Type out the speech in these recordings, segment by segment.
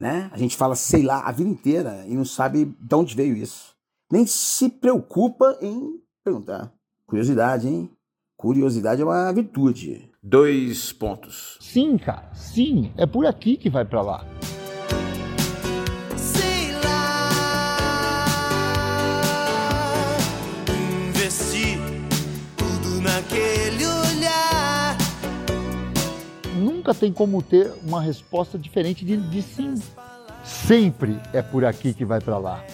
né? A gente fala sei lá a vida inteira e não sabe de onde veio isso. Nem se preocupa em perguntar. Curiosidade, hein? Curiosidade é uma virtude. Dois pontos. Sim, cara, sim. É por aqui que vai para lá. Nunca tem como ter uma resposta diferente de, de sim. Sempre é por aqui que vai para lá.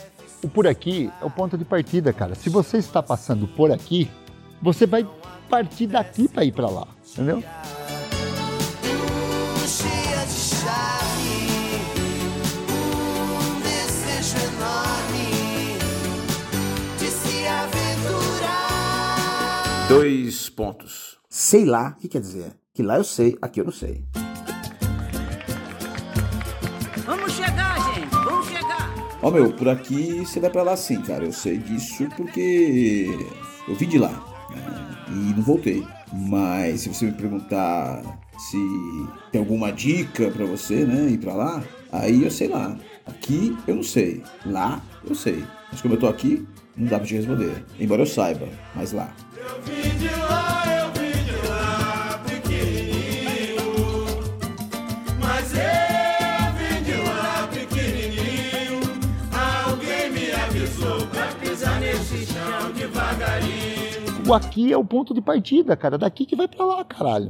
O por aqui é o ponto de partida, cara. Se você está passando por aqui, você vai partir daqui para ir para lá, entendeu? Dois pontos. Sei lá, o que quer dizer? Que lá eu sei, aqui eu não sei. Vamos chegar, gente. Vamos chegar. Ó, meu, por aqui você vai pra lá sim, cara. Eu sei disso porque eu vim de lá né, e não voltei. Mas se você me perguntar se tem alguma dica pra você, né, ir pra lá, aí eu sei lá. Aqui eu não sei. Lá eu sei. Mas como eu tô aqui, não dá pra te responder. Embora eu saiba, mas lá. Mas chão devagarinho. O aqui é o ponto de partida, cara. Daqui que vai para lá, caralho.